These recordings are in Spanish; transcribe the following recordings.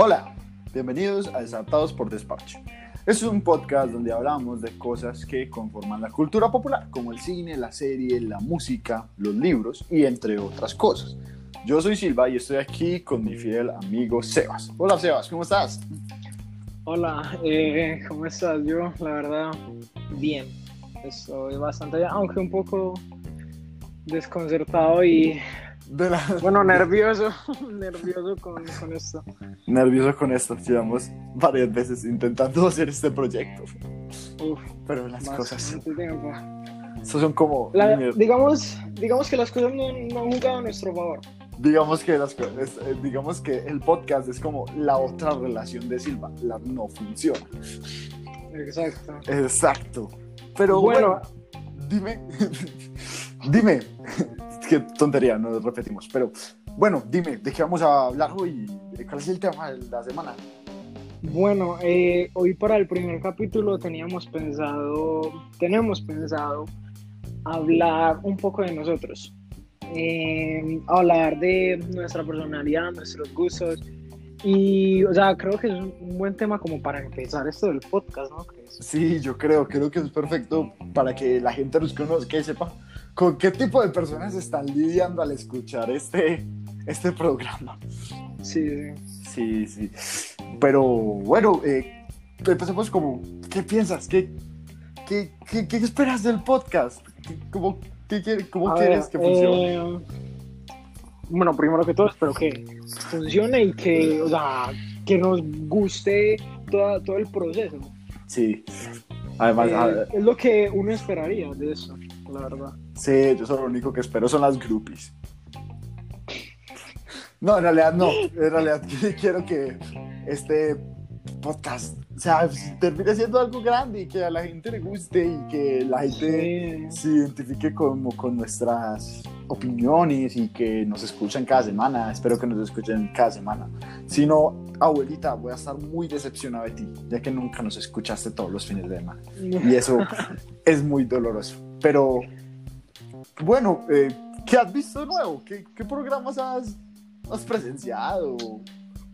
Hola, bienvenidos a Desadaptados por Despacho. Este es un podcast donde hablamos de cosas que conforman la cultura popular, como el cine, la serie, la música, los libros y entre otras cosas. Yo soy Silva y estoy aquí con mi fiel amigo Sebas. Hola Sebas, ¿cómo estás? Hola, eh, ¿cómo estás? Yo, la verdad, bien. Estoy bastante bien, aunque un poco desconcertado y De la- bueno, nervioso, nervioso con, con esto. Nervioso con esto, llevamos varias veces intentando hacer este proyecto, Uf, pero las cosas, estos son como, La- digamos, digamos que las cosas no, no han jugado a nuestro favor. digamos que las eh, digamos que el podcast es como la otra relación de Silva, la no funciona. Exacto. Exacto. Pero bueno, Bueno, dime, dime, qué tontería, nos repetimos, pero bueno, dime, ¿de qué vamos a hablar hoy? ¿Cuál es el tema de la semana? bueno, eh, hoy para el primer capítulo teníamos pensado, tenemos pensado hablar un poco de nosotros. Eh, hablar de nuestra personalidad, nuestros gustos. Y, o sea, creo que es un buen tema como para empezar esto del podcast, ¿no crees? Sí, yo creo, creo que es perfecto para que la gente nos conozca y sepa con qué tipo de personas están lidiando al escuchar este, este programa. Sí, sí. Sí. Pero bueno, eh, empecemos como, ¿qué piensas? ¿Qué, qué, qué, qué esperas del podcast? ¿Qué- ¿Cómo, qué cómo quieres ver, que funcione? eh, bueno, primero que todo, espero que funcione y que, o sea, que nos guste toda- todo el proceso. Sí. Además, Eh, es lo que uno esperaría de eso, la verdad. Sí, yo solo lo único que espero son las groupies. No, en realidad no. En realidad quiero que este podcast, o sea, termine siendo algo grande y que a la gente le guste y que la gente Sí. se identifique como con nuestras opiniones y que nos escuchen cada semana. Espero que nos escuchen cada semana. Si no, abuelita, voy a estar muy decepcionado de ti, ya que nunca nos escuchaste todos los fines de semana. Y eso es muy doloroso. Pero, bueno, eh, ¿qué has visto de nuevo? ¿Qué, qué programas has, has presenciado? ¿O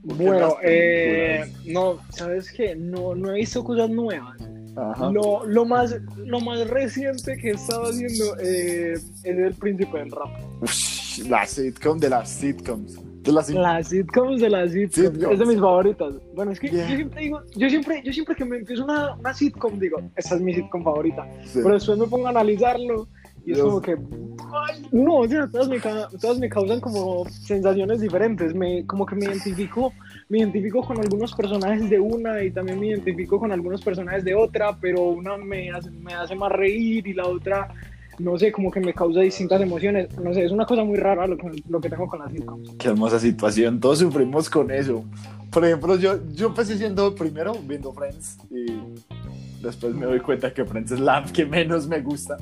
qué Bueno, eh, no, ¿sabes qué? No, no he visto cosas nuevas. Ajá. Lo, lo, más, lo más reciente que he estado haciendo eh, es El Príncipe del Rap. La sitcom de las sitcoms. De las sit- Las sitcoms de las sitcoms. Sitcoms. Es de mis favoritas. Bueno, es que Yeah. yo siempre digo, yo siempre, yo siempre que me empiezo una, una sitcom digo, esta es mi sitcom favorita. sí. Pero después me pongo a analizarlo y es Dios. como que, ay, no, todas me, todas me causan como sensaciones diferentes. Me, como que me identifico, me identifico con algunos personajes de una y también me identifico con algunos personajes de otra, pero una me hace, me hace más reír y la otra, no sé, como que me causa distintas emociones. No sé, es una cosa muy rara lo que, lo que tengo con las sitcoms. Qué hermosa situación, todos sufrimos con eso. Por ejemplo, yo, yo empecé siendo primero viendo Friends y después me doy cuenta que Friends es la que menos me gusta.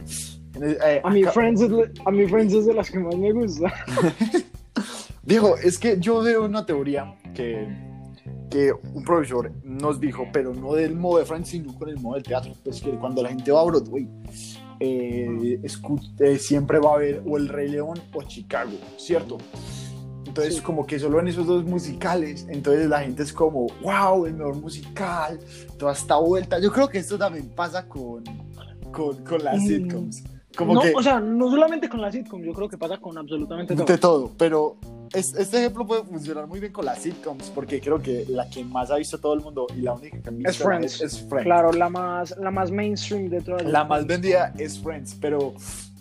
Eh, A mi Friends, es a mi Friends es de las que más me gusta. Digo, es que yo veo una teoría que, que un profesor nos dijo, pero no del modo de Friends, sino con el modo del teatro. Pues que cuando la gente va a Broadway, eh, escu- eh, siempre va a ver o El Rey León o Chicago, ¿cierto? Entonces, Sí. como que solo en esos dos musicales, entonces la gente es como, wow, el mejor musical, toda esta vuelta. Yo creo que esto también pasa con, con, con las sitcoms. Como no, que o sea, no solamente con las sitcoms, yo creo que pasa con absolutamente todo. de todo, pero es- este ejemplo puede funcionar muy bien con las sitcoms, porque creo que la que más ha visto todo el mundo y la única que ha visto Es Friends. es, es Friends. Claro, la más, la más mainstream de todas. La más vendida es Friends, pero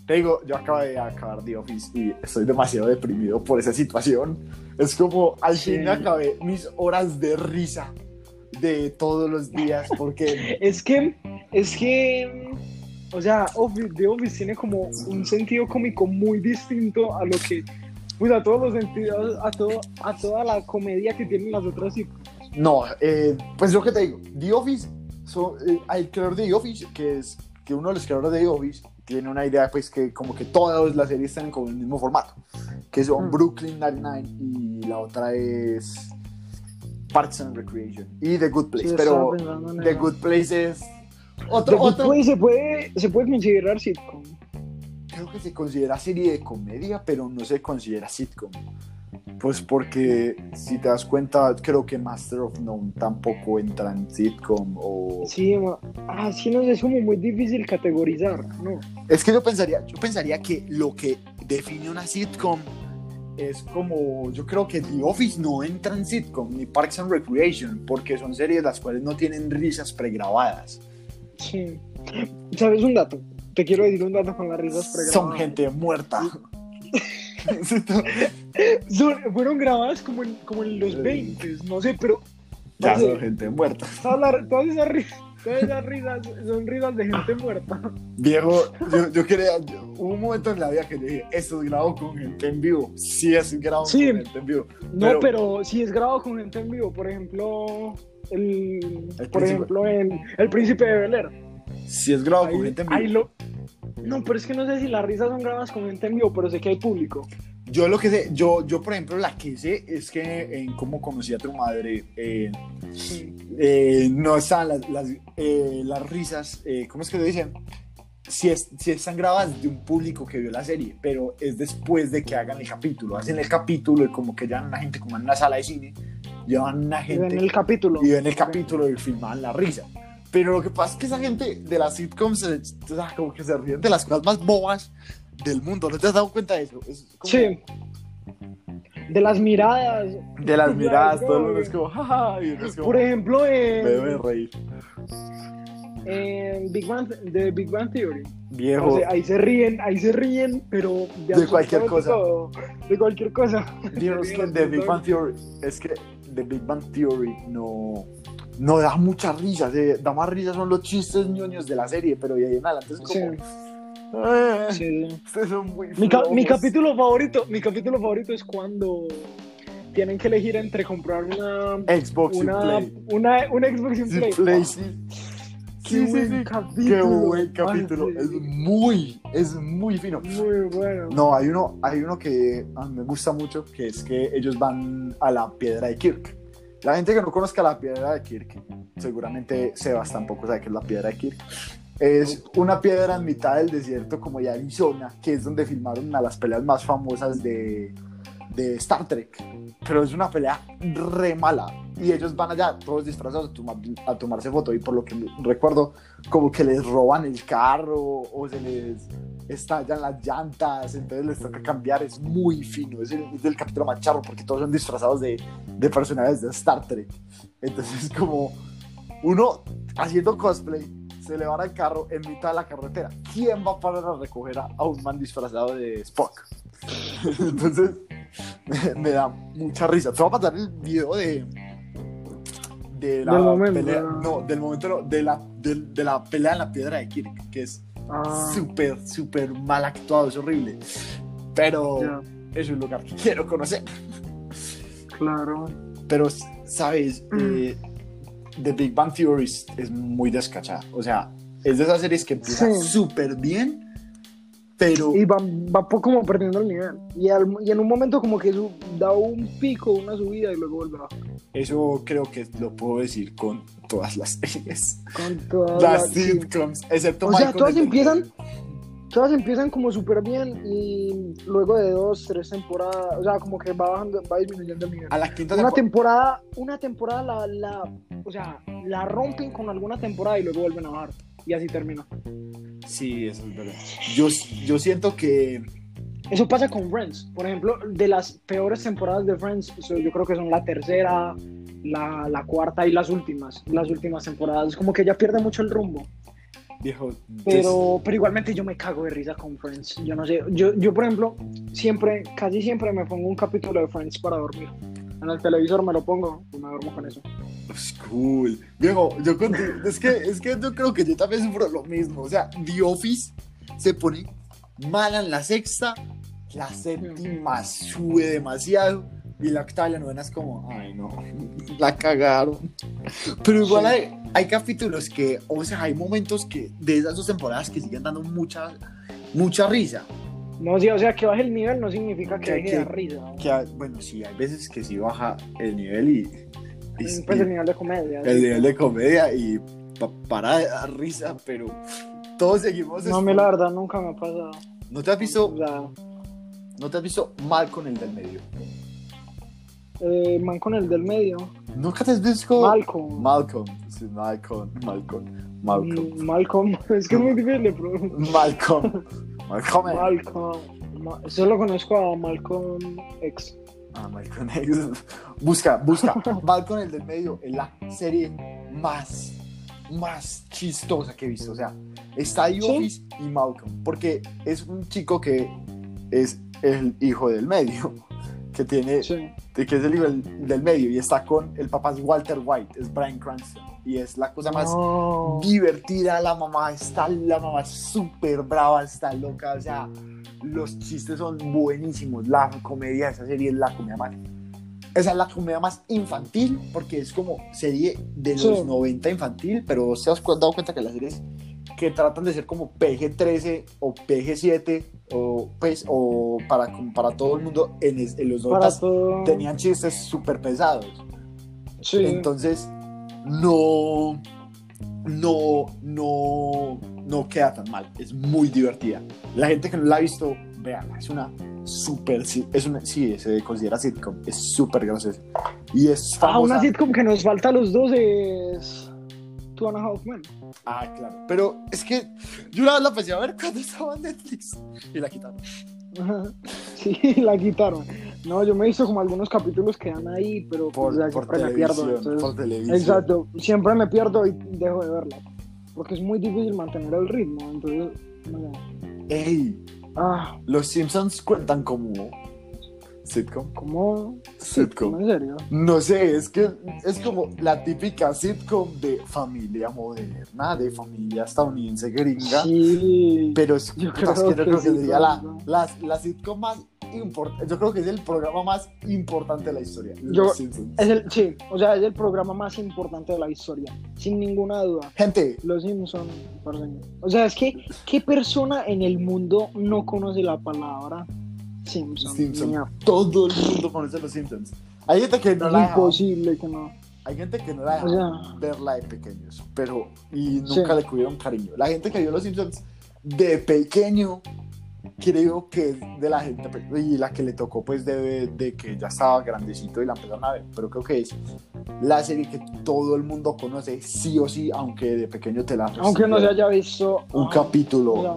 te digo, yo acabo de acabar The Office y estoy demasiado deprimido por esa situación. Es como al Sí. fin acabé mis horas de risa de todos los días, porque Es que, es que, o sea, Office, The Office tiene como un sentido cómico muy distinto a lo que, pues a todos los sentidos, a, todo, a toda la comedia que tienen las otras sitcoms. no, eh, pues lo que te digo, The Office, so, eh, el creador de The Office, que es que uno de los creadores de The Office tiene una idea pues que como que todas las series tienen como el mismo formato, que son Mm. Brooklyn Nine-Nine y la otra es Parks and Recreation y The Good Place, Sí, pero The. Good Place es The otro, Good otro se puede, se puede considerar sitcom. creo que se considera serie de comedia, pero no se considera sitcom. Pues porque si te das cuenta, creo que Master of None tampoco entra en sitcom o... Sí, ma- ah, sí, no es como muy difícil categorizar, ¿no? Es que yo pensaría, yo pensaría que lo que define una sitcom es como, yo creo que The Office no entra en sitcom, ni Parks and Recreation, porque son series las cuales no tienen risas pregrabadas. Sí. ¿Sabes un dato? Te quiero decir un dato con las risas pregrabadas. Son gente muerta. Son- fueron grabadas como en, como en los Sí. 20, no sé, pero ya son gente muerta. todas, las- todas esas risas, todas esas risas son risas de gente muerta. Viejo, yo, yo quería, yo- hubo un momento en la vida que yo dije, esto es grabado con gente en vivo. Sí, es grabado Sí. con gente en vivo. No, Pero- pero, si es grabado con gente en vivo, por ejemplo, el, El por príncipe. ejemplo en El Príncipe de Bel Air. Sí es grabado con Ahí- gente en vivo. lo- No, pero es que no sé si las risas son grabadas con gente en vivo, pero sé que hay público. Yo lo que sé, yo, yo por ejemplo, la que sé es que en cómo conocí a tu madre, eh, eh, no están las, las, eh, las risas, eh, ¿cómo es que lo dicen? Si, es, si están grabadas de un público que vio la serie, pero es después de que hagan el capítulo. Hacen el capítulo y como que llevan a una gente como en una sala de cine, llevan una gente En el capítulo. y ven el capítulo y filman la risa. Pero lo que pasa es que esa gente de las sitcoms, se- o sea, como que se ríen de las cosas más bobas del mundo. ¿No te has dado cuenta de eso? Es como- Sí. De las miradas. De las miradas, todo el mundo es como, jaja, y como, Por ejemplo, en, me debe reír. en Big Bang, de Big Bang Theory. Viejo, O sea, ahí se ríen, ahí se ríen, pero De cualquier absolutamente cosa. todo, de cualquier cosa. es que The Big Bang Theory, es que The Big Bang Theory no, no da mucha risa, de- da más risa son los chistes ñoños de la serie, pero de ahí en adelante es como, Sí, "Eh, sí, sí. ustedes son muy Mi, ca- mi flojos". capítulo favorito, mi capítulo favorito es cuando tienen que elegir entre comprar una Xbox y una, Play. una, una Xbox y Play. Play, sí. Sí, sí, sí. capítulo. Qué buen capítulo. Es muy, es muy fino. Muy bueno. No, hay uno, hay uno que a mí me gusta mucho, que es que ellos van a la piedra de Kirk. La gente que no conozca la piedra de Kirk, seguramente Sebas tampoco sabe qué es la piedra de Kirk. Es una piedra en mitad del desierto como de Arizona, que es donde filmaron una de las peleas más famosas de, de Star Trek. Pero es una pelea re mala. Y ellos van allá, todos disfrazados, a, tomar- a tomarse foto. Y por lo que recuerdo, como que les roban el carro o se les estallan las llantas, entonces les toca cambiar. Es muy fino. Es el, es el capítulo más charro porque todos son disfrazados de, de personajes de Star Trek. Entonces, como uno haciendo cosplay, se le van al carro en mitad de la carretera. ¿Quién va a parar a recoger a, un man disfrazado de Spock? Entonces, me, da mucha risa. Te voy a pasar el video de. De la Del momento, pelea. ¿no? No, del momento no, de la, del- de, la pelea en la piedra de Kirk, que es Ah, súper, súper mal actuado, es horrible. Pero es un lugar que quiero conocer. claro. Pero, ¿sabes? Eh, The Big Bang Theory es, muy descachada. O sea, es de esas series que empieza Sí. súper bien, pero Y va, va como perdiendo el nivel. Y, al- y en un momento como que su- da un pico, una subida y luego vuelve a eso creo que lo puedo decir con todas las series. Con todas Las las- sí. sitcoms, excepto O sea, Malcolm todas empiezan-. Todas empiezan como súper bien y luego de dos, tres temporadas, o sea, como que va bajando, va disminuyendo el nivel. A la quinta Una temporada. temporada, una temporada la, la, o sea, la rompen con alguna temporada y luego vuelven a bajar. Y así termina. Sí, eso es verdad. Yo, yo siento que. Eso pasa con Friends. Por ejemplo, de las peores temporadas de Friends, yo creo que son la tercera, la, la cuarta y las últimas. Las últimas temporadas. Es como que ya pierde mucho el rumbo. Viejo. Pero, pero igualmente yo me cago de risa con Friends. Yo no sé. Yo, yo, por ejemplo, siempre, casi siempre me pongo un capítulo de Friends para dormir. En el televisor me lo pongo y me duermo con eso. Es cool. Viejo, yo con- es que, es que yo creo que yo también sufro lo mismo. O sea, The Office se pone mala en la sexta, la séptima sube demasiado y la octava y la novena es como, ay no, la cagaron. Pero igual hay, hay capítulos que, o sea, hay momentos que de esas dos temporadas que siguen dando mucha, mucha risa. No, sí, o sea, que baje el nivel no significa que deje de dar risa. Que, bueno, sí, hay veces que sí baja el nivel y... y- Pues y- el nivel de comedia. el nivel de comedia y pa- para de dar risa, pero todos seguimos. No, a mí la verdad nunca me ha pasado. ¿No te has visto, O sea, no te has visto mal con el del medio? Eh, man con el del medio. ¿Nunca te has visto? Malcolm. Malcolm. Sí, Malcolm. Malcolm. Malcolm. Mm, Malcolm. Es que es muy difícil de pronunciar. Malcolm. Malcolm. Malcolm. Ma- Solo conozco a Malcolm X. Ah, Malcolm X. Busca, busca. Malcolm el del medio es la serie más, más chistosa que he visto. O sea, está The y Malcolm. Porque es un chico que es el hijo del medio. Que tiene, Sí. que es el hijo del, del medio. Y está con el papá es Walter White, es Brian Cranston. Y es la cosa más No. divertida, la mamá está, la mamá es súper brava, está loca, o sea, los chistes son buenísimos, la comedia de esa serie es la comedia más, esa es la comedia más infantil, porque es como serie de los Sí. 90 infantil, pero se has cu- dado cuenta que las series que tratan de ser como PG-13 o PG-7 o, pues, o para, para todo el mundo en, en los 90 Para todo. tenían chistes súper pesados. Sí. Entonces, no, no, no, no queda tan mal. Es muy divertida. La gente que no la ha visto, véanla. Es una súper, es una, sí, se considera sitcom. Es súper graciosa. Y es Ah, famosa. una sitcom que nos falta a los dos es. Two and a Half Men. Ah, claro. Pero es que yo una vez la empecé a ver cuando estaba en Netflix y la quitaron. Sí, la quitaron. No, yo me he visto como algunos capítulos que dan ahí, pero Por, pues, por siempre me pierdo. entonces- por televisión. Exacto, siempre me pierdo y dejo de verla. Porque es muy difícil mantener el ritmo. Entonces, no sé. Ey, Ah, los Simpsons cuentan como sitcom. ¿cómo? Sitcom. ¿En serio? No sé, es que es como la típica sitcom de familia moderna, de familia estadounidense gringa. Sí. Pero es, Yo creo que sería la, claro. la, la sitcom más importante. Yo creo que es el programa más importante de la historia. Yo- Simpsons. Es el, sí, o sea, es el programa más importante de la historia, sin ninguna duda. Gente, Los Simpson, parce. O sea, es que, ¿qué persona en el mundo no conoce la palabra Simpson? Simpson. Mira, todo el mundo conoce los Simpsons. Hay gente que no es la deja, imposible que no. hay gente que no la deja O sea, verla de pequeños, pero y nunca Sí. le tuvieron cariño. La gente que vio los Simpsons de pequeño creo que es de la gente y la que le tocó pues de, de que ya estaba grandecito y la empezaron a ver, pero creo que es la serie que todo el mundo conoce sí o sí, aunque de pequeño te la aunque no se haya visto un ah, capítulo sea,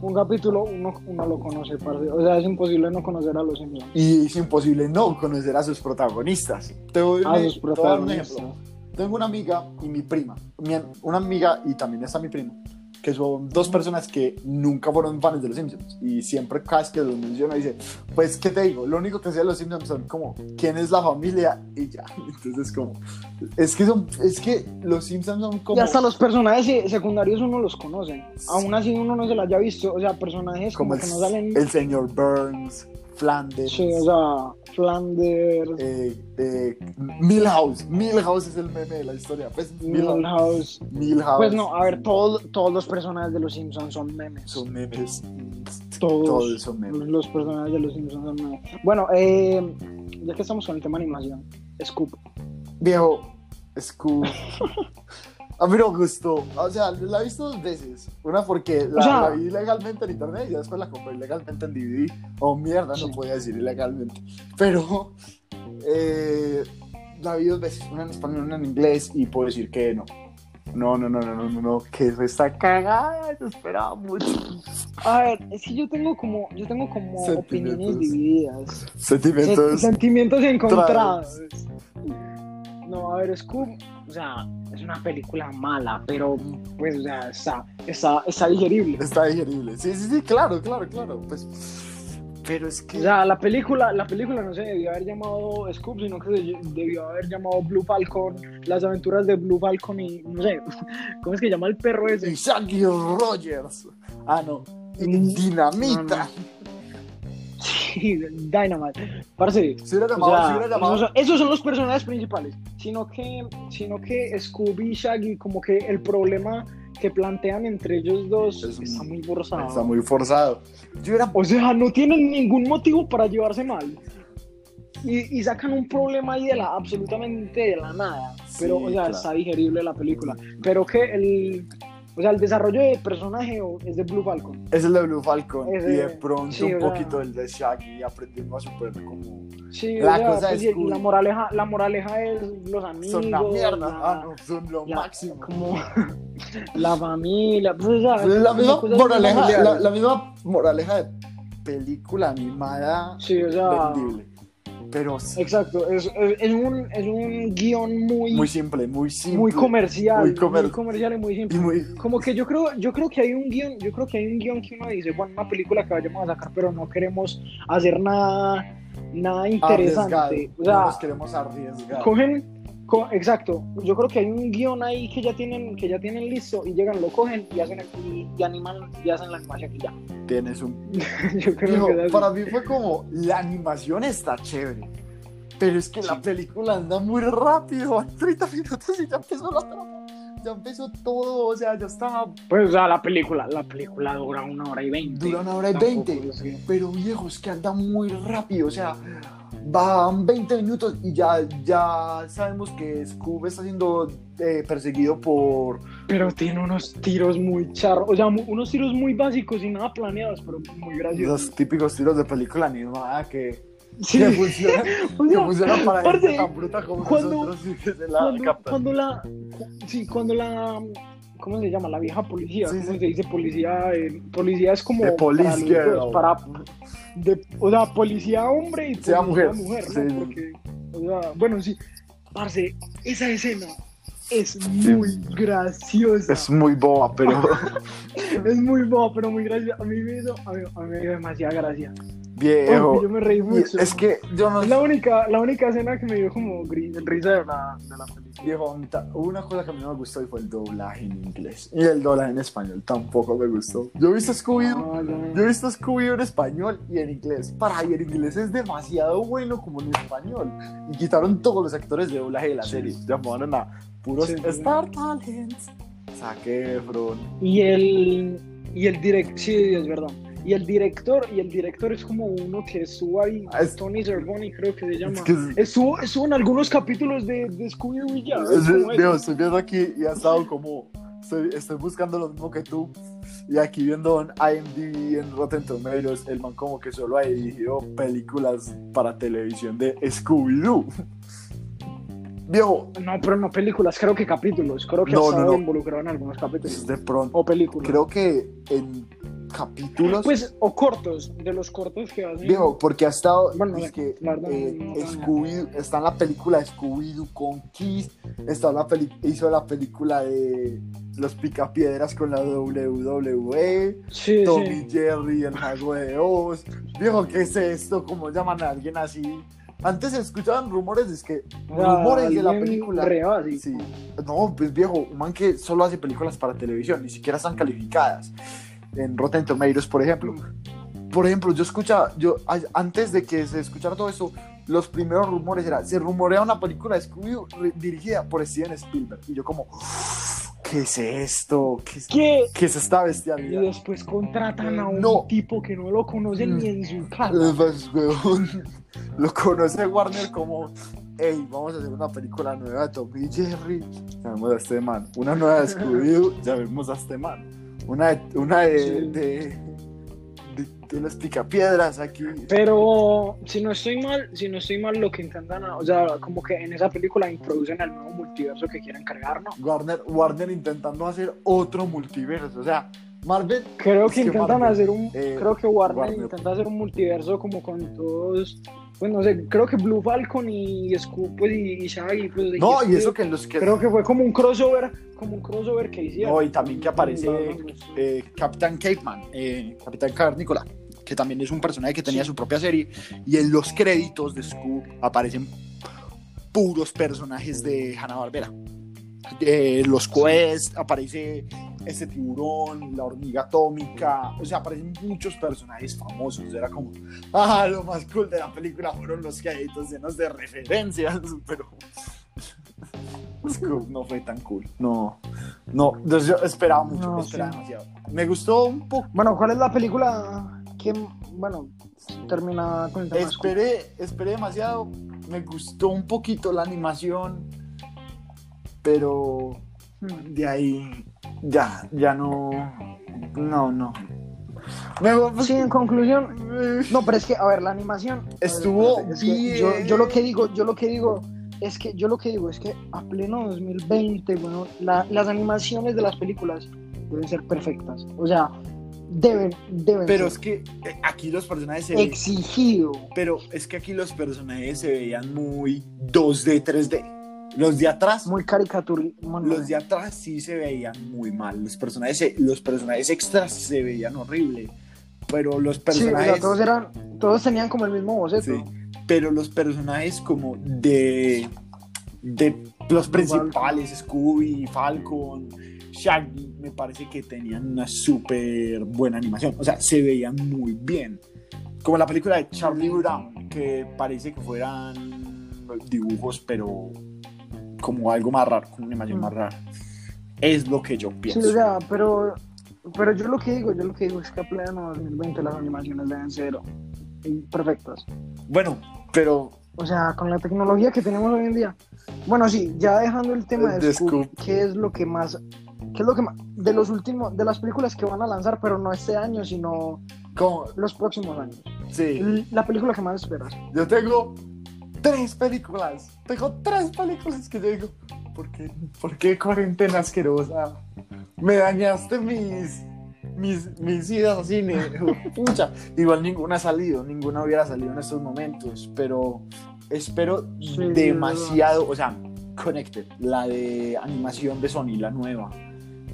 un capítulo, uno, uno lo conoce, parce. O sea, es imposible no conocer a los Simpsons. y es imposible no conocer a sus protagonistas. Te voy, A sus a dar un protagonistas. ejemplo. Tengo una amiga y mi prima. Mi- una amiga y también está mi primo. Que son dos personas que nunca fueron fans de los Simpsons. Y siempre, cada vez que los menciono, dice: Pues, ¿qué te digo? Lo único que sé de los Simpsons son como quién es la familia y ya. Entonces, como. Es que, son, es que los Simpsons son como. Y hasta los personajes se- secundarios uno los conoce. Aún así uno no se los haya visto. O sea, personajes como, como que el, no salen. el señor Burns, Flanders. Sí, o sea, Flanders, eh, eh, Milhouse. Milhouse es el meme de la historia. Pues, Milhouse. Milhouse. Pues no, a ver, todo- todos los personajes de los Simpsons son memes. Son memes. todos, Todos son memes. los personajes de los Simpsons son memes. Bueno, eh, ya que estamos con el tema animación, Scoop. Viejo, Scoob. A mí no me gustó. O sea, la he visto dos veces. Una porque la, O sea- la vi ilegalmente en internet y después la compré ilegalmente en DVD. Oh, mierda, no podía decir ilegalmente. Pero eh, la vi dos veces. Una en español, una en inglés. Y puedo decir que no. No, no, no, no, no, no, no. Que eso está cagada. Yo esperaba mucho. A ver, es que yo tengo como, yo tengo como opiniones divididas. Sentimientos. Se- sentimientos encontrados. No, a ver, Scoop, o sea, es una película mala, pero pues, o sea, está, está, está digerible. Está digerible. Sí, sí, sí, claro, claro, claro. Pues. Pero es que. O sea, la película, la película no se debió haber llamado Scoop, sino que se debió haber llamado Blue Falcon, las aventuras de Blue Falcon y no sé, ¿cómo es que llama el perro ese? Shaggy Rogers. Ah, no. Mm, Dinamita. no, no. Dynamite. Parce, Si hubiera o llamado, sea, llamado. esos, son, esos son los personajes principales, sino que, sino que Scooby y Shaggy, como que el problema que plantean entre ellos dos Es está muy forzado. Está muy forzado. Yo hubiera. O sea, no tienen ningún motivo para llevarse mal. Y, y sacan un problema ahí de la absolutamente de la nada. Pero, Sí, o sea, claro. está digerible la película. Pero que el, O sea, el desarrollo de personaje es de Blue Falcon. Es el de Blue Falcon y de pronto sí, un poquito el de Shaggy aprendiendo a super como Sí, La o sea, cosa pues, es y cool. la moraleja, la moraleja es los amigos. son una mierda, la- ah no, son lo la- máximo. Como la familia. Pues, o sea, La misma moraleja, la, la misma moraleja de película animada Sí, o sea, vendible. Pero exacto. Es, es, es un, es un guion muy, muy simple, muy simple. muy comercial. muy Muy, comer- comercial y muy simple. y muy Como que yo creo, yo creo que hay un guion, yo creo que hay un guion que uno dice, bueno, una película que vayamos a sacar, pero no queremos hacer nada, nada interesante. arriesgado. O sea, no nos queremos arriesgar. cogen, co- exacto. Yo creo que hay un guion ahí que ya tienen, que ya tienen listo y llegan, lo cogen y hacen y, y animan y hacen la animación y ya. Tienes un Yo creo Dijo, que para mí fue como, la animación está chévere, pero es que la película anda muy rápido, van 30 minutos y ya empezó la trama, ya empezó todo, o sea, ya estaba, Pues, o sea, la película, la película dura una hora y veinte. dura una hora y Tampoco 20, es que- pero viejo, es que anda muy rápido, o sea, van 20 minutos y ya, ya sabemos que Scoob está siendo eh, perseguido por, Pero tiene unos tiros muy charros, o sea, unos tiros muy básicos y nada planeados, pero muy graciosos. los típicos tiros de película animada que, Sí. que funcionan, O que sea, funcionan para parce, gente tan bruta como cuando- nosotros y que se la cuando, cuando la sí cuando la cómo se llama la vieja policía Sí, cómo sí. se dice policía eh, policía es como The police para, de- o sea policía hombre y Sea policía mujer, mujer, ¿no? sí. Porque, o sea, bueno sí parce esa escena es muy graciosa. Es muy boba, pero es muy boba pero muy graciosa. A mí me hizo a mí, a mí me dio demasiada gracia viejo. Yo me reí mucho es que yo no es la única la única escena que me dio como risa de la, de la película Viejo, una cosa que a mí no me gustó y fue el doblaje en inglés. Y el doblaje en español tampoco me gustó. Yo he visto Scooby-Doo, Ah, ya. yo he visto Scooby-Doo en español y en inglés. Para, y en inglés es demasiado bueno como en español. Y quitaron todos los actores de doblaje de la serie. Llamaron a puros Sí, sí. Star Talents. Zac Efron. Y el, y el director, sí, es verdad. Y el director, y el director es como uno que estuvo ahí, Ah, es- Tony Cervoni creo que se llama. Es que es- Estuvo, estuvo en algunos capítulos de, de Scooby-Doo y ya. estoy viendo aquí y ha estado como. Estoy, estoy buscando lo mismo que tú. Y aquí viendo en IMDb, en Rotten Tomatoes, el man como que solo ha dirigido películas para televisión de Scooby-Doo. Viejo, No, pero no películas, creo que capítulos. Creo que No, ha no, estado no. involucrado en algunos capítulos. de pronto, O películas. creo que en capítulos. Pues, o cortos, de los cortos que hacen. Viejo, porque ha estado. Bueno, es que verdad, eh, no Scooby- está en la película de Scooby-Doo con Kiss. Está en la peli- hizo la película de Los Picapiedras con la WWE. Sí, Tommy sí. Jerry, el mago de Oz. Viejo, ¿qué es esto? ¿Cómo llaman a alguien así? Antes se escuchaban rumores, es que sea, rumores de la película. re básico. Sí. No, pues viejo, un man que solo hace películas para televisión, ni siquiera están calificadas. En Rotten Tomatoes, por ejemplo. Por ejemplo, yo escuchaba, yo antes de que se escuchara todo eso, los primeros rumores era, se rumorea una película de Scooby re- dirigida por Steven Spielberg. Y yo como, ¿qué es esto? ¿Qué es, ¿Qué? qué es esta Y bestialidad? después contratan a un No. tipo que no lo conocen Mm. ni en su casa. Pues, weón, lo conoce Warner como, hey, vamos a hacer una película nueva de Tommy y Jerry, llamemos a este man. Una nueva de Scooby-Doo, llamemos a este man. Una de, una de, Sí. de, de, de los picapiedras aquí. Pero si no estoy mal, si no estoy mal, lo que intentan, o sea, como que en esa película introducen el nuevo multiverso que quieren cargar, ¿no? Warner, Warner intentando hacer otro multiverso, o sea, Marvel, Creo que que intentan Marvel, hacer un, eh, creo que Warner, Warner. intenta hacer un multiverso como con todos, pues no sé, creo que Blue Falcon y Scoop pues, y, y Shaggy, pues, no, y eso que en los que... creo que fue como un crossover, como un crossover que hicieron. No, y también que aparece No, eh, Capitán Caveman, eh, Capitán Carnícola, que también es un personaje que tenía Sí. su propia serie. Y en los créditos de Scoop aparecen puros personajes de Hanna-Barbera. Eh, los Quest, aparece este tiburón, la hormiga atómica, o sea, aparecen muchos personajes famosos. Era como, ah, lo más cool de la película fueron los créditos llenos de referencias, pero Scoop no fue tan cool. No, no, entonces yo esperaba mucho, No, esperaba sí. demasiado. Me gustó un poco. Bueno, ¿cuál es la película que, bueno, termina con el tema Scoop? Esperé, esperé demasiado. Me gustó un poquito la animación, pero. De ahí ya, ya no, no, no. Me- Sí, en conclusión, no, pero es que, a ver, la animación ver, Estuvo que yo, bien. yo lo que digo, yo lo que digo es que yo lo que digo es que a pleno 2020, bueno, la- las animaciones de las películas deben ser perfectas. O sea, deben, deben Pero ser es que eh, aquí los personajes se exigido. pero es que aquí los personajes se veían muy 2D, 3D. Los de atrás, Muy caricatura. los de atrás sí se veían muy mal. Los personajes, se- los personajes extras se veían horrible. Pero los sí, o personajes, sea, todos eran, todos tenían como el mismo boceto. sí, pero los personajes como de, de los principales, Scooby, Falcon, Shaggy, me parece que tenían una súper buena animación. O sea, se veían muy bien. Como la película de Charlie Brown, que parece que fueran dibujos, pero como algo más raro, con una Mm. más rara. Es lo que yo Sí, pienso. o sea, pero, pero yo lo que digo, yo lo que digo es que a pleno 2020 las animaciones deben ser perfectas. Bueno, pero O sea, con la tecnología que tenemos hoy en día. Bueno, sí, ya dejando el tema de, De Scoop. ¿qué es lo que más, qué es lo que más, de los últimos, de las películas que van a lanzar, pero no este año, sino como, los próximos años? sí. La película que más esperas. Yo tengo tres películas. Tengo tres películas que yo digo, ¿por qué, por qué cuarentena asquerosa? Me dañaste mis, mis, mis idas a cine. Pucha, igual ninguna ha salido, ninguna hubiera salido en estos momentos, pero espero Sí, demasiado, o sea, Connected, la de animación de Sony, la nueva,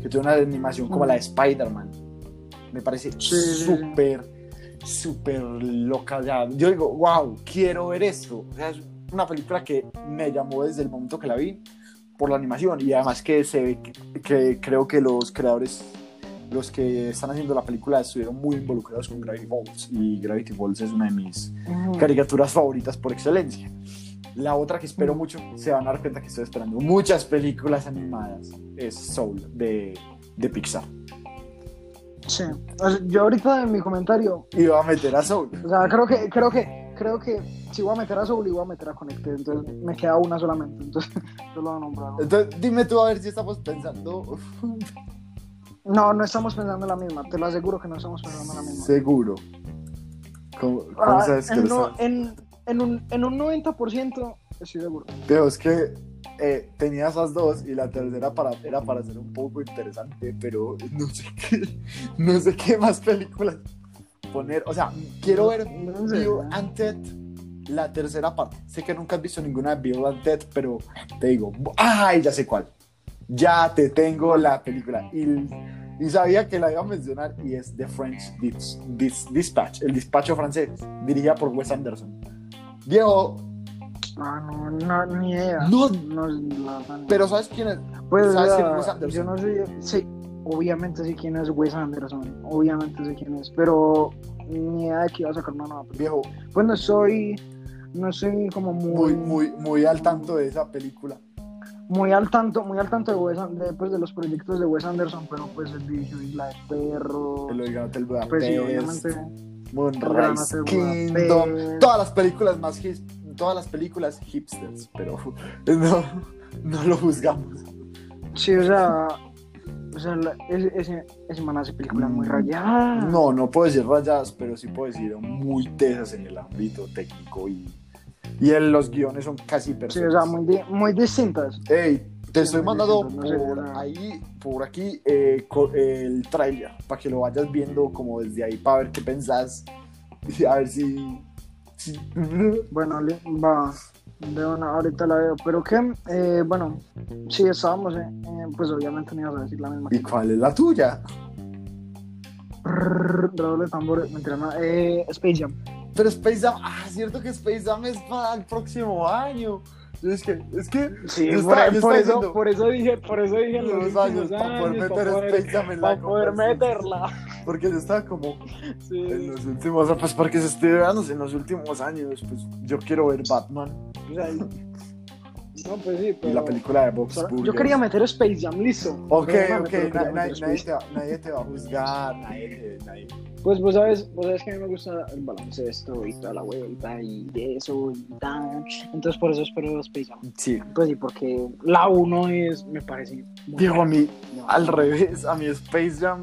que tiene una animación como la de Spider-Man. Me parece sí. Súper loca ya. Yo digo, wow, quiero ver esto. O sea, es una película que me llamó desde el momento que la vi por la animación y además que se que creo que los creadores, los que están haciendo la película estuvieron muy involucrados con Gravity Falls y Gravity Falls es una de mis caricaturas favoritas por excelencia. La otra que espero mucho, se van a dar cuenta que estoy esperando muchas películas animadas, es Soul de, de Pixar. Sí. Yo ahorita en mi comentario, va a meter a Soul. o sea, creo que, creo que, creo que si voy a meter a Soul voy a meter a Connected, entonces me queda una solamente, entonces yo lo voy a nombrar. Entonces, dime tú a ver si estamos pensando. No, no estamos pensando en la misma, te lo aseguro que no estamos pensando en la misma. Seguro. ¿Cómo, cómo Ah, sabes que en, no- en, en un, en un 90% estoy seguro. Pero es que eh, tenía esas dos y la tercera para, era para ser un poco interesante, pero no sé qué, no sé qué más películas poner. O sea, quiero ver No sé, Bill and Ted, la tercera parte. Sé que nunca has visto ninguna de Bill and Ted, pero te digo, ¡ay! Ya sé cuál. Ya te tengo la película. Y, y sabía que la iba a mencionar y es The French Dis- Dis- Dispatch, el despacho francés, dirigida por Wes Anderson. Viejo, Ah, no, no, ni idea. No. No, la verdad no. pero ¿sabes quién es? Pues, ¿sabes quién es Wes Anderson? Yo no sé, sí, obviamente sé quién es Wes Anderson, obviamente sé quién es, pero ni idea de que iba a sacar una nueva película. Viejo, Pues no soy, no soy como muy, muy, muy, muy al tanto de esa película. muy al tanto, muy al tanto de, Wes, de, pues, de los proyectos de Wes Anderson, pero pues el dirigió Isla de Perro, El Gigante del pues sí, Budapest, obviamente. Moonrise de Kingdom, Budapest. todas las películas más hip- todas las películas hipsters, pero no, no lo juzgamos. Sí, o sea, o sea, ese, ese, man hace películas muy rayadas. Mm, No, no puedo decir rayadas, pero sí puedo decir muy tesas en el ámbito técnico y, y en los guiones son casi Sí, perfectos. o sea, muy, di- muy distintas. Ey, te Sí, estoy mandando no sé, por no. ahí, por aquí, eh, el trailer, para que lo vayas viendo como desde ahí, para ver qué pensás, y a ver si... Bueno, va, de una, ahorita la veo. Pero que, eh, bueno, sí, estábamos, eh, pues obviamente no ibas a decir la misma. ¿Y cuál es la tuya? Redoble de tambores, mentira, no, eh, Space Jam. Pero Space Jam, ah, cierto que Space Jam es para el próximo año. Es que, es que... Sí, yo por, estaba- yo por eso, diciendo, por eso dije, por eso dije los años, últimos para poder años, meter para poder, Space para poder meterla. Porque yo estaba como Sí. en los últimos, pues porque se estoy en los últimos años, pues yo quiero ver Batman. O sea, No, pues sí, pero... y la película de Box Burgers. Yo quería meter Space Jam, listo. Ok, Perdóname, ok, na- na- nadie, te, va- nadie te va a juzgar, nadie, nadie- Pues vos sabes, vos sabes que a mí me gusta el baloncesto y toda la vuelta y eso y tal. Entonces por eso espero Space Jam. Sí, Pues sí, porque la 1 es, me parece... muy Diego, a mí, buena. al revés, a mí Space Jam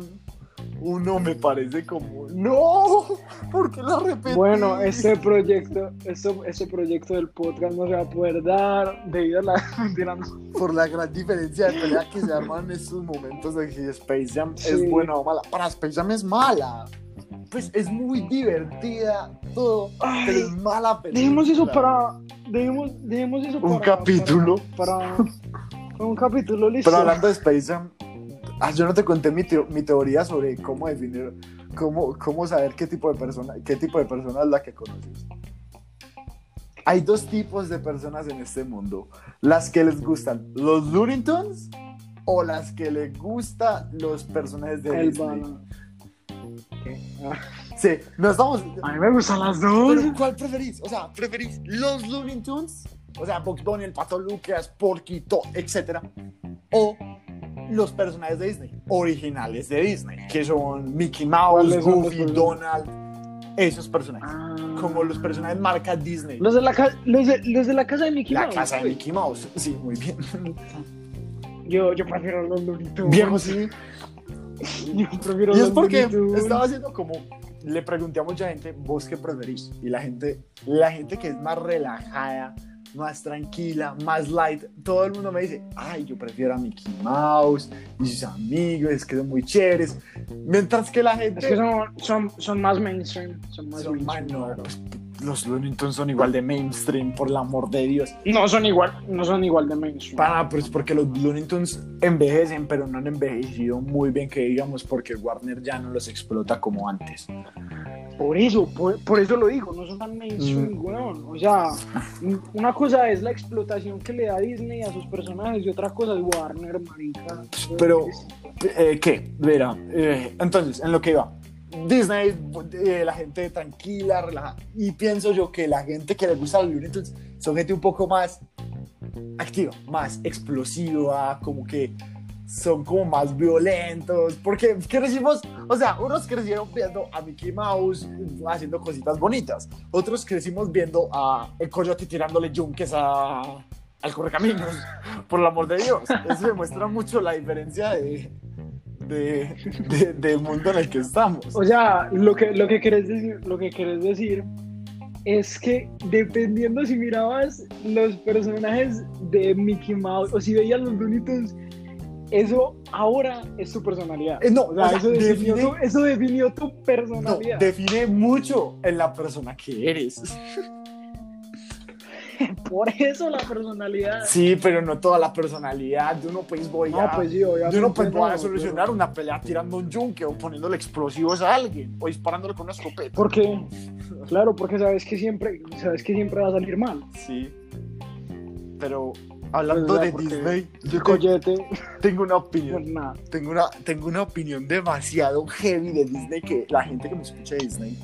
1 me parece como, no, ¿por qué la repetí? Bueno, este proyecto, esto, este proyecto del podcast no se va a poder dar debido a la... Por la gran diferencia de pelea que se arman en estos momentos de que Space Jam Sí. es buena o mala. Para Space Jam es mala. Pues es muy divertida, todo, Ay, pero es mala película. Dejemos eso para... Dejemos, dejemos eso Un para... capítulo. Para, para un capítulo, listo. Pero hablando de Space Jam, ah, yo no te conté mi, teo- mi teoría sobre cómo definir, cómo, cómo saber qué tipo de persona, qué tipo de persona es la que conoces. Hay dos tipos de personas en este mundo: las que les gustan los Tunes o las que les gustan los personajes de El Disney. Sí, no estamos. A mí me gustan las dos. Pero, ¿Cuál preferís? O sea, ¿preferís los Looney Tunes? O sea, Bugs Bunny, el Pato Lucas, Porky, To- etcétera. O los personajes de Disney, originales de Disney, que son Mickey Mouse, ¿Cuáles son los Goofy? Donald, esos personajes. Ah. Como los personajes marca Disney. Los de la, ca- los de, los de la casa de Mickey La Mouse, casa de. Mickey Mouse. Sí, muy bien. Yo, yo prefiero los Tunes. Viejo, sí. Yo prefiero Y los es porque Looney estaba haciendo como le pregunté a mucha gente, ¿vos qué preferís? Y la gente, la gente que es más relajada, más tranquila, más light, todo el mundo me dice, ay, yo prefiero a Mickey Mouse y sus amigos, es que son muy chéveres. Mientras que la gente... Es que son, son, son más mainstream. Son más son más- mainstream. no, pues, los Looney son igual de mainstream, por el amor de Dios. No son igual, no son igual de mainstream. Para, pues porque los Looney envejecen, pero no han envejecido muy bien, que digamos, porque Warner ya no los explota como antes. Por eso, por, por eso lo digo, no son tan mainstream, Mm. weón. O sea, una cosa es la explotación que le da Disney a sus personajes y otra cosa es Warner, marica. Pero, eh, ¿qué? Verá, eh, entonces, en lo que iba. Disney, eh, la gente tranquila, relajada. Y pienso yo que la gente que le gusta los Looney son gente un poco más activa, más explosiva, como que son como más violentos. Porque crecimos, o sea, unos crecieron viendo a Mickey Mouse haciendo cositas bonitas. Otros crecimos viendo a el coyote tirándole yunques a, al correcaminos. Por el amor de Dios. Eso demuestra mucho la diferencia de, de, de- del mundo en el que estamos. O sea, lo que, lo, que querés decir, lo que querés decir es que dependiendo si mirabas los personajes de Mickey Mouse o si veías los Looney eso ahora es tu personalidad. Eh, no, o sea, o sea, eso, definió define- tu, eso definió tu No, personalidad. define mucho en la persona que eres. Por eso la personalidad. Sí, pero no toda la personalidad. Yo no pues voy No, a, pues sí, yo no pues voy a no, solucionar una pelea tirando un yunque o poniéndole explosivos a alguien o disparándole con una escopeta. Porque, claro, porque sabes que siempre, sabes que siempre va a salir mal. Sí. Pero hablando Pues, de Disney, yo collete, tengo una pues opinión. nada. Tengo una, tengo una opinión demasiado heavy de Disney que la gente que me escucha de Disney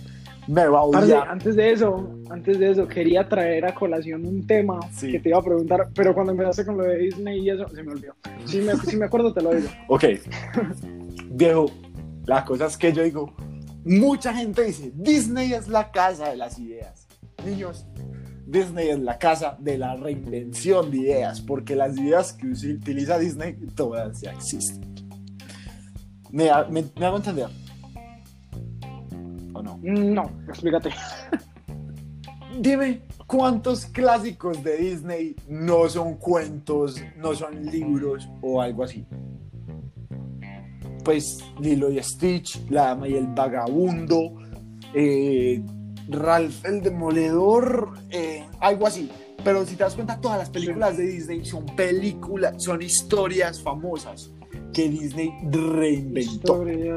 me va a odiar. antes de eso, antes de eso, quería traer a colación un tema Sí. que te iba a preguntar, pero cuando empezaste con lo de Disney y eso, se me olvidó. Si me, si me acuerdo, te lo digo. Ok. Viejo, la cosa es que yo digo, mucha gente dice, Disney es la casa de las ideas. Niños, Disney es la casa de la reinvención de ideas, porque las ideas que utiliza Disney todas ya existen. ¿Me, me, me hago entender? ¿O no? No, explícate. Dime, ¿cuántos clásicos de Disney no son cuentos, no son libros o algo así? Pues Lilo y Stitch, La Dama y el Vagabundo, eh, Ralph el Demoledor, eh, algo así. Pero si te das cuenta, todas las películas de Disney son películas, son historias famosas que Disney reinventó. Historia.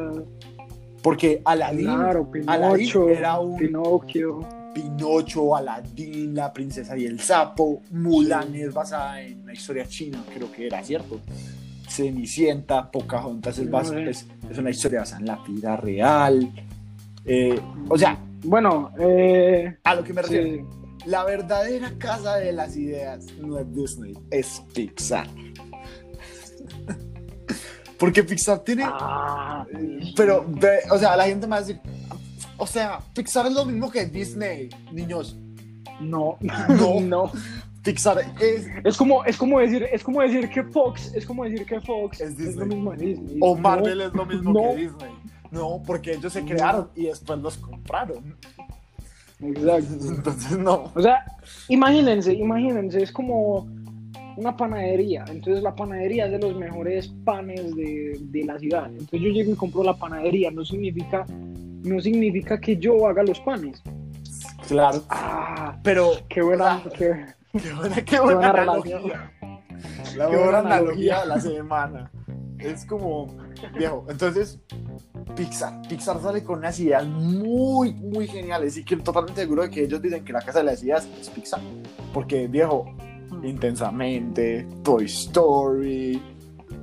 Porque Aladdin, Claro, Aladdin Pinocho, era un- Pinocchio. Pinocho, Aladdin, La Princesa y el Sapo, Mulan es basada en una historia china, creo que era cierto. Cenicienta, Pocahontas es, bas- No sé. es, es una historia basada en la vida real. Eh, o sea, Bueno, eh, a lo que me sí, refiero, la verdadera casa de las ideas no es Disney, es Pixar. Porque Pixar tiene. Ah, Pero, ve, o sea, la gente me va a decir. O sea, Pixar es lo mismo que Disney, niños. no, No. no. Pixar es. Es como, es como decir, es como decir que Fox, es como decir que Fox Es lo mismo de Disney. O No, Marvel es lo mismo no. que Disney. No, porque ellos se crearon y después los compraron. Exacto. Entonces, no. O sea, imagínense, imagínense, es como una panadería. Entonces la panadería es de los mejores panes de, de la ciudad. Entonces yo llego y compro la panadería. No significa, no significa que yo haga los panes. Claro. Ah, Pero. qué buena, qué, Qué buena, qué buena, buena analogía. relación. La Qué buena analogía. de la semana. Es como, viejo, entonces, Pixar. Pixar sale con unas ideas muy, muy geniales y que totalmente seguro de que ellos dicen que la casa de las ideas es Pixar. Porque, viejo, intensamente, Toy Story,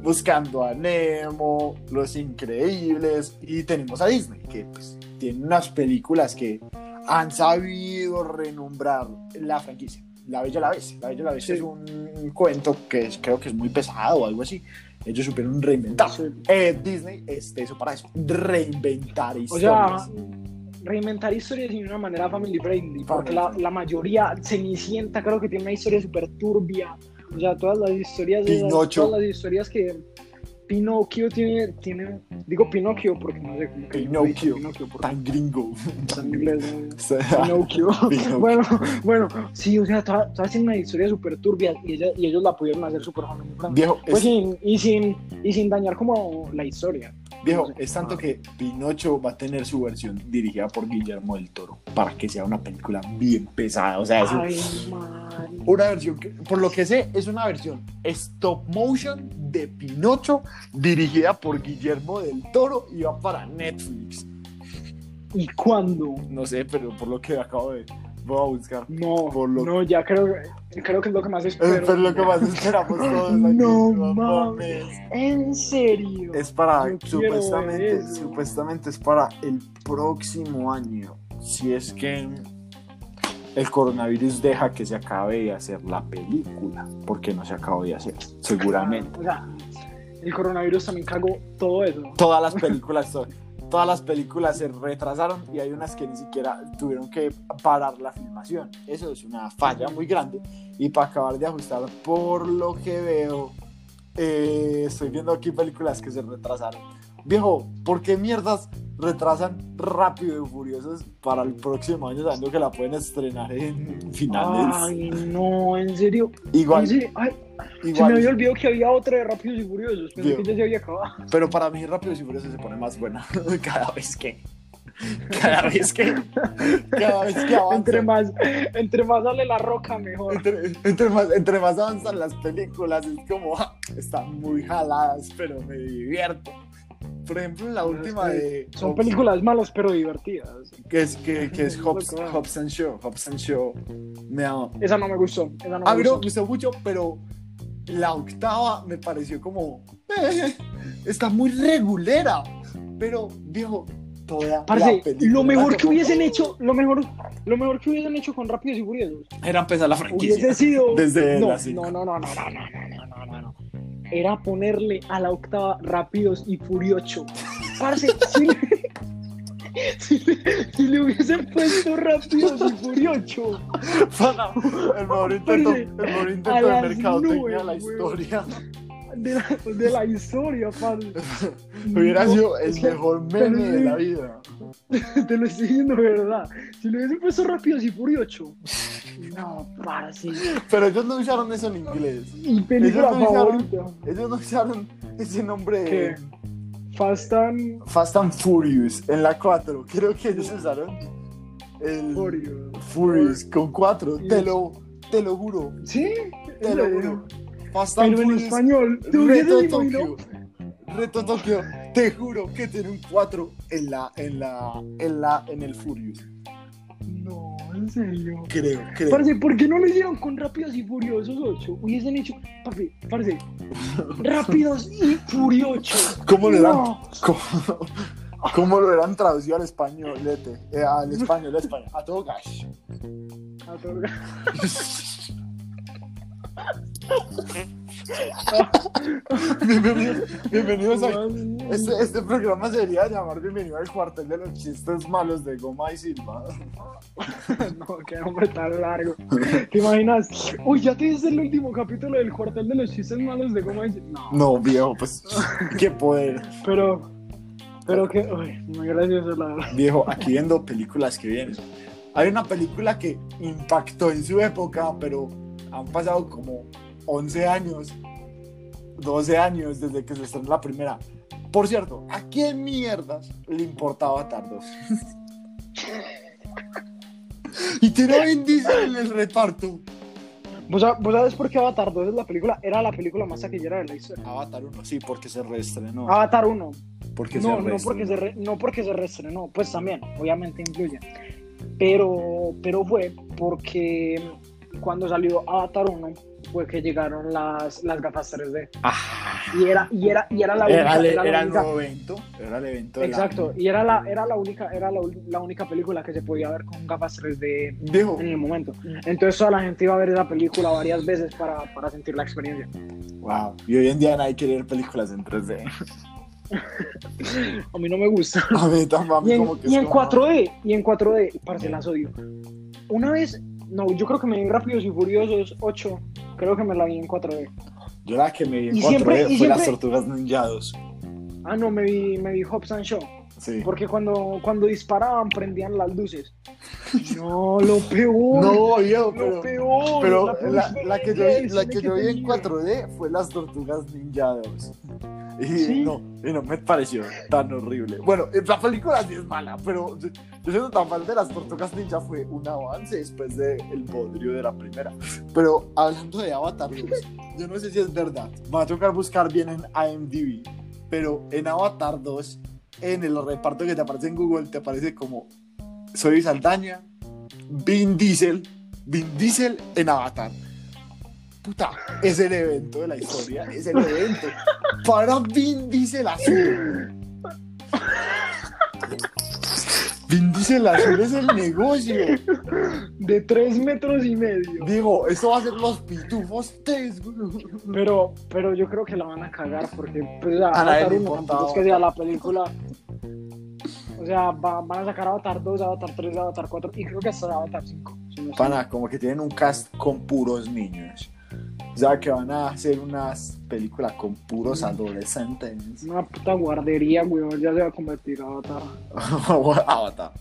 Buscando a Nemo, Los Increíbles y tenemos a Disney, que pues tiene unas películas que han sabido renombrar la franquicia. La Bella la Bestia. La Bella la Bestia Sí. es un cuento que es- creo que es muy pesado o algo así. Ellos supieron reinventar. Sí. Eh, Disney es eso para eso. Reinventar O historias. sea, reinventar historias de una manera family friendly, porque la, la mayoría, Cenicienta creo que tiene una historia súper turbia, o sea, todas las historias, Pinocho. todas las historias que Pinocchio tiene, tiene, digo Pinocchio porque no sé cómo que Pinocchio. Pinocchio porque Tan gringo. en inglés, Pinocchio. Pinocchio. bueno, bueno, sí, o sea, todas, todas tienen una historia súper turbia y, ella- y ellos la pudieron hacer súper. Viejo, Pues es, sin, y, sin, y sin dañar como la historia. Viejo, es tanto Ah. que Pinocho va a tener su versión dirigida por Guillermo del Toro para que sea una película bien pesada. O sea, es un- Ay, madre. una versión que, por lo que sé, es una versión stop motion de Pinocho dirigida por Guillermo del Toro y va para Netflix. ¿Y cuándo? No sé, pero por lo que acabo de. Voy a buscar. No, Por lo- no, ya creo, creo que es lo que más Es espero. pero lo que más esperamos todos. aquí. No mames. En serio. Es para, Yo supuestamente, supuestamente es para el próximo año. Si es que el coronavirus deja que se acabe de hacer la película, porque no se acabó de hacer, seguramente. O sea, el coronavirus también cagó todo eso. Todas las películas, to- todas las películas se retrasaron y hay unas que ni siquiera tuvieron que parar la filmación. Eso es una falla muy grande. Y para acabar de ajustar, por lo que veo, eh, estoy viendo aquí películas que se retrasaron. Viejo, ¿por qué mierdas retrasan Rápido y Furiosos para el próximo año sabiendo que la pueden estrenar en finales? Ay, no, en serio. igual, En serio, ay, se me había olvidado que había otra de Rápidos y Furiosos. Pensé que ya se había acabado. Pero para mí Rápidos y Furiosos se pone más buena cada vez que... Cada vez que... Cada vez que avanza. Entre más, entre más sale la roca, mejor. entre, entre más, entre más avanzan las películas, es como, ah, están muy jaladas, pero me divierto. Por ejemplo, la última de. Son Hobbs- películas malas, pero divertidas. Que es, que, que es Hobbs, and Show. Hobbs and Show. Me ama. Esa no me gustó. Esa no A me mí no me gustó. mucho, pero la octava me pareció como. eh, está muy regulera. Pero, viejo, toda Parce, la película. lo mejor que hubiesen hecho, lo mejor, lo mejor que hubiesen hecho con Rápidos y Furiosos Era empezar la franquicia. hubiese sido Desde la no, no, no, no, no, no, no, no, no. Era ponerle a la octava Rápidos y Furioso. Parce, si le, si le- si le hubiesen puesto Rápidos y Furioso el mejor intento, el mejor intento de las mercadotecnia de la nubes, weón. De la, de la historia, parce. Hubiera No, sido el mejor meme de sí. la vida. Te lo estoy diciendo de verdad. Si le hubiesen puesto Rápidos y Furioso. No, parce. Pero ellos no usaron eso en inglés. Mi película Ellos no usaron-. Ellos no usaron ese nombre ¿Qué? Fast and Fast and Furious en la 4. Creo que ellos usaron el Furious. Furious con 4. Te lo, te lo juro. ¿Sí? Te ¿En lo juro. Fast and Pero en español. ¿Te Reto? Tokio. Reto Tokio. Te juro que tiene un 4 en la, en la, en la, en el Furious. No, en serio. Creo, creo. Parce, ¿por qué no lo hicieron con Rápidos y Furiosos 8? Hubiesen hecho, papi, parce, Rápidos y Furiosos. ¿Cómo le dan? No. ¿Cómo, cómo lo eran traducido al español? eh, al español, al español, a todo gas. A todo gas. Bienvenidos, bienvenidos a... Este, este programa se debería llamar Bienvenido al cuartel de los chistes malos de Goma y Silva. No, qué nombre tan largo. ¿Te imaginas? Uy, ¿ya te viste el último capítulo del cuartel de los chistes malos de Goma y Silva? No, No, viejo, pues qué poder. pero... Pero que... Uy, muy gracioso la verdad. Viejo, aquí viendo películas que vienen. Hay una película que impactó en su época, pero han pasado como 11 años, 12 años desde que se estrenó la primera. Por cierto, ¿a quién mierdas le importaba Avatar 2? y tiene Vin Diesel en el reparto. ¿Vos, sab- vos sabes por qué Avatar 2 es la película? Era la película más taquillera de la historia. Avatar 1, sí, porque se reestrenó. Avatar 1. porque No, se no porque se, reestrenó. re- no porque se reestrenó, pues también, obviamente influye. Pero, pero fue porque cuando salió Avatar 1 fue que llegaron las, las gafas 3D. Ah, Y era, y era, y era la era, única. el- era la era el única- nuevo evento. Era el evento. de la- exacto, y era la, era la única, era la, la única película que se podía ver con gafas 3D Viejo, en el momento. Entonces toda la gente iba a ver esa película varias veces para, para sentir la experiencia. wow. Y hoy en día nadie quiere ver películas en 3D. A mí no me gusta. A mí tampoco. Y en, como que y en como- 4D, y en 4D, parce, las odio. Una vez, no, yo creo que me vi Rápidos y Furiosos 8, creo que me la vi en 4D. Yo la que me vi en Y 4D siempre- y fue las tortugas ninja 2. Ah, no, me vi, me vi Hobbs and Shaw, Sí. porque cuando, cuando disparaban prendían las luces. No, lo peor. No, yo, lo pero, peor. pero la la, la que yo la que cine yo vi en tenía. 4D fue las tortugas ninja 2. Y ¿Sí? no, y no me pareció tan horrible. Bueno, eh, la película sí es mala, pero yo siendo tan fan de las tortugas ninja fue un avance después del bodrio de la primera. Pero hablando de Avatar 2, yo no sé si es verdad. Va a tocar buscar bien en IMDb. Pero en Avatar 2, en el reparto que te aparece en Google, te aparece como Soy Saldaña, Vin Diesel, Vin Diesel en Avatar. Puta, es el evento de la historia, es el evento. Para Vin Diesel azul. Vin Diesel azul es el negocio. De 3 metros y medio. Digo, eso va a ser los pitufos tres, güey. Pero, pero yo creo que la van a cagar porque pues, A nadie Avatar le 1 importa tampoco es que sea la película. O sea, va- van a sacar Avatar 2, Avatar 3, Avatar 4 y creo que hasta Avatar 5. si no Pana, como que tienen un cast con puros niños. O sea, que van a hacer unas películas con puros adolescentes. Una puta guardería, weón, ya se va a convertir Avatar. Avatar.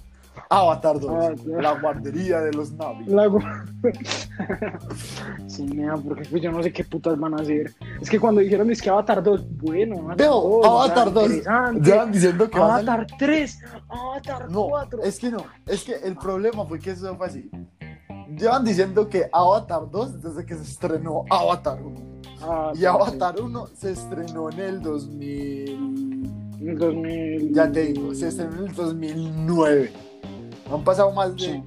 Avatar 2. Avatar. La guardería de los Navi. La gu- sí, nea, porque pues yo no sé qué putas van a hacer. Es que cuando dijeron es que Avatar 2, bueno, Avatar Veo, 2, Avatar ya, 2. interesante. Llevan diciendo que va a salir- Avatar 3, Avatar No, 4. es que no. Es que el problema fue que eso fue así. Llevan diciendo que Avatar 2 desde que se estrenó Avatar 1. Ah, Y sí, Avatar 1 se estrenó en el 2000. sí. En 2000. Ya te digo, se estrenó en el 2009. Han pasado más de Sí.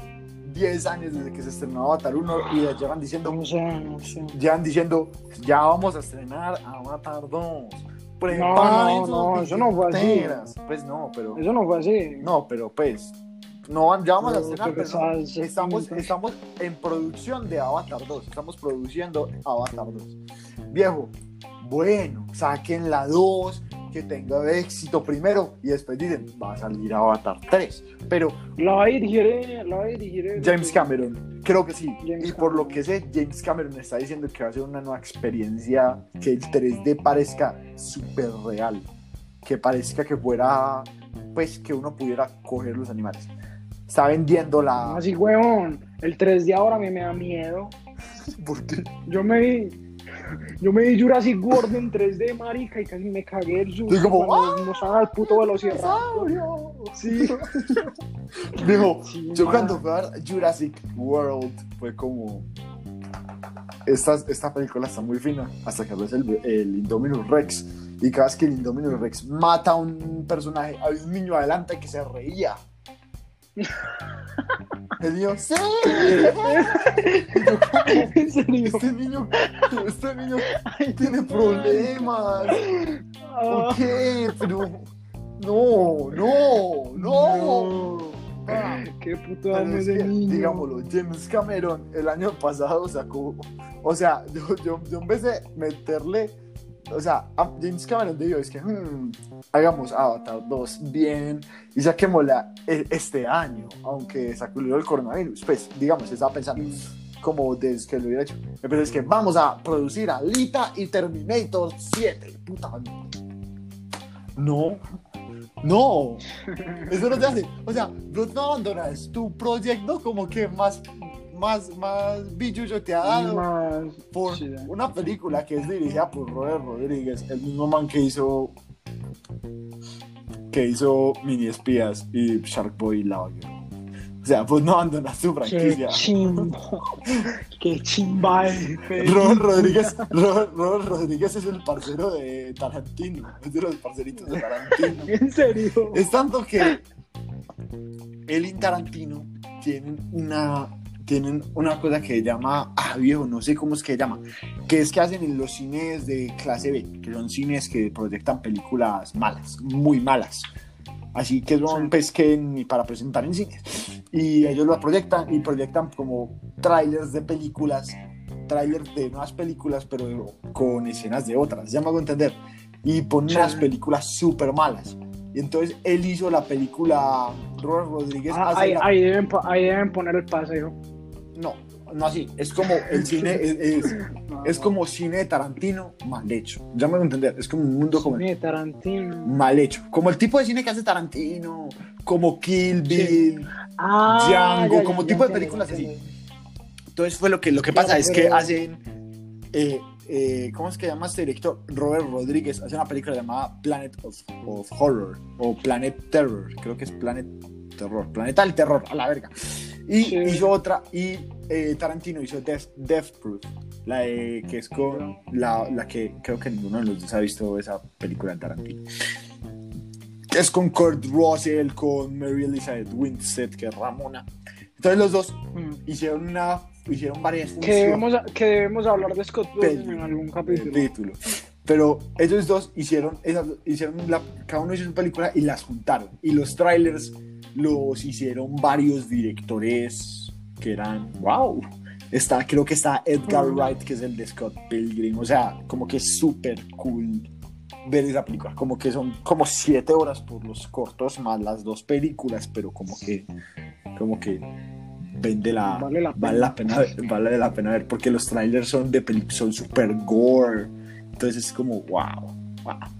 10 años desde que se estrenó Avatar 1 y ya llevan diciendo, No sé, no sé. llevan diciendo, ya vamos a estrenar Avatar 2. No, no, eso no fue así. billeteras". Pues no, pero Eso no fue así. no, pero pues no, ya vamos a No, estrenar, pero pero no. estamos, estamos en producción de Avatar 2, estamos produciendo Avatar 2. Viejo, bueno, saquen la 2, que tenga éxito primero y después dicen, va a salir Avatar 3. Pero La va a dirigir, eh, la va a dirigir. James Cameron, creo que sí. James y por lo que sé, James Cameron está diciendo que va a ser una nueva experiencia, que el 3D parezca súper real, que parezca que fuera, pues, que uno pudiera coger los animales. Está vendiendo la... Así, huevón. El 3 de ahora a mí me da miedo. ¿Por qué? Yo me vi. Yo me vi Jurassic World en 3D, marica, y casi me cagué el susto Y como, cuando mostraban al puto. ¡Dinosaurio! Sí. Dijo, Sí, yo man. cuando fui a ver Jurassic World fue como... Esta, esta película está muy fina hasta que ves el, el Indominus Rex y cada vez que el Indominus Rex mata a un personaje había un niño adelante que se reía el niño ¡Sí! En serio. este niño este niño tiene problemas ¿por qué? pero no no no no. Ah. Qué puto amo es ese que, niño. digámoslo, James Cameron el año pasado sacó, o sea, yo, yo, yo vez de meterle, o sea, James Cameron dijo, es que hmm, hagamos Avatar 2 bien y saquémosla e- este año, aunque sacudió el coronavirus, pues, digamos, estaba pensando como desde que lo hubiera hecho, pero es que vamos a producir Alita y Terminator 7, puta no, no, eso no te hace. O sea, no abandonas tu proyecto como que más, más, más billuyo te ha dado Más- por una película que es dirigida por Robert Rodríguez, el mismo man que hizo que hizo Mini Espías y Shark Boy y Lava. O sea, pues no abandonas tu Qué franquicia. Qué chimba ese. Robert Rodríguez, Robert, Robert Rodríguez es el parcero de Tarantino, es de los parceritos de Tarantino. En serio. Es tanto que él y Tarantino tienen una, tienen una cosa que se llama, ah viejo, no sé cómo es que se llama, que es que hacen en los cines de clase B, que son cines que proyectan películas malas, muy malas. Así que son pues que ni para presentar en cines. Y ellos lo proyectan y proyectan como trailers de películas, trailers de nuevas películas, pero con escenas de otras, ya me hago entender. Y ponen unas películas súper malas. Y entonces él hizo la película, Robert Rodríguez Ah, ahí, la- ahí deben, ahí deben poner el paseo. No, no así. Es como el cine, es, es, es como cine de Tarantino mal hecho. Ya me voy a entender. Es como un mundo como Cine de Tarantino. mal hecho. Como el tipo de cine que hace Tarantino, como Kill Sí. Bill. Ah, Django, como tipo de películas así. Entonces fue lo que, lo que pasa es que hacen. eh, eh, ¿Cómo es que llama este director? Robert Rodríguez hace una película llamada Planet of, of Horror o Planet Terror. Creo que es Planet Terror. Planeta del Terror, a la verga. Y Sí. hizo otra. Y eh, Tarantino hizo Death, Death Proof. La de- que es con la, la que creo que ninguno de los dos ha visto esa película de Tarantino. Es con Kurt Russell, con Mary Elizabeth Winstead, que es Ramona. Entonces los dos Mm. hicieron una hicieron varias Que debemos, que debemos hablar de Scott Pilgrim en algún el capítulo. título pero ellos dos hicieron esas, hicieron la, cada uno hizo su película y las juntaron y los trailers los hicieron varios directores que eran wow. Está creo que está Edgar Mm. Wright que es el de Scott Pilgrim. O sea como que es súper cool ver esa película. Como que son como siete horas por los cortos más las dos películas pero como que como que vende la Vale la vale la pena ver, vale la pena ver porque los trailers son de son super gore. Entonces es como wow wow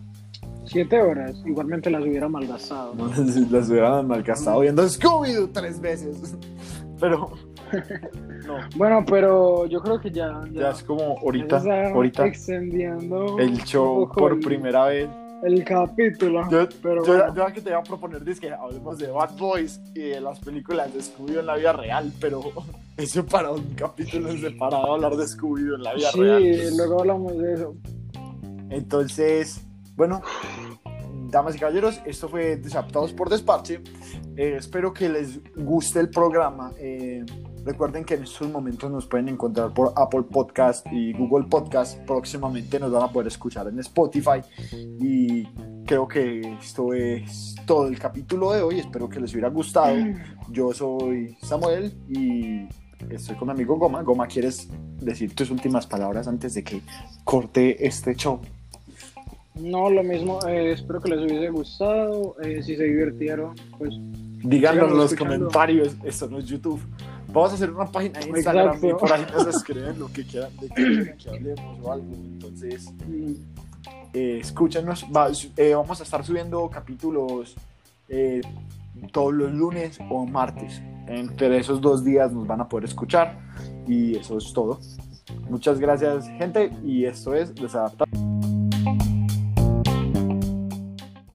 Siete horas. Igualmente las hubiera malgastado. las hubieran malgastado viendo Scooby-Doo tres veces pero no Bueno, pero yo creo que ya. ya es como ahorita ya ahorita Extendiendo. el show por el- primera vez El capítulo. Yo, pero yo, bueno. yo que te iba a proponer es que hablemos de Bad Boys y de las películas de Scooby en la vida real, pero eso para un capítulo separado hablar de Scooby en la vida Sí, real. luego hablamos de eso. Entonces, bueno, damas y caballeros, esto fue Desaptados por Desparche. Eh, espero que les guste el programa. Eh, recuerden que en estos momentos nos pueden encontrar por Apple Podcast y Google Podcast. Próximamente nos van a poder escuchar en Spotify. Y creo que esto es todo el capítulo de hoy. Espero que les hubiera gustado. Yo soy Samuel y estoy con mi amigo Goma. Goma, ¿quieres decir tus últimas palabras antes de que corte este show? No, lo mismo. eh, espero que les hubiese gustado. eh, si se divirtieron, pues. Díganlo en los escuchando. comentarios, esto no es YouTube. Vamos a hacer una página de Instagram Exacto. y por ahí nos escriben lo que quieran, de que hablemos o algo. Entonces, eh, escúchenos. Va- eh, vamos a estar subiendo capítulos eh, todos los lunes o martes. Entre esos dos días nos van a poder escuchar y eso es todo. Muchas gracias, gente, y esto es Desadaptado.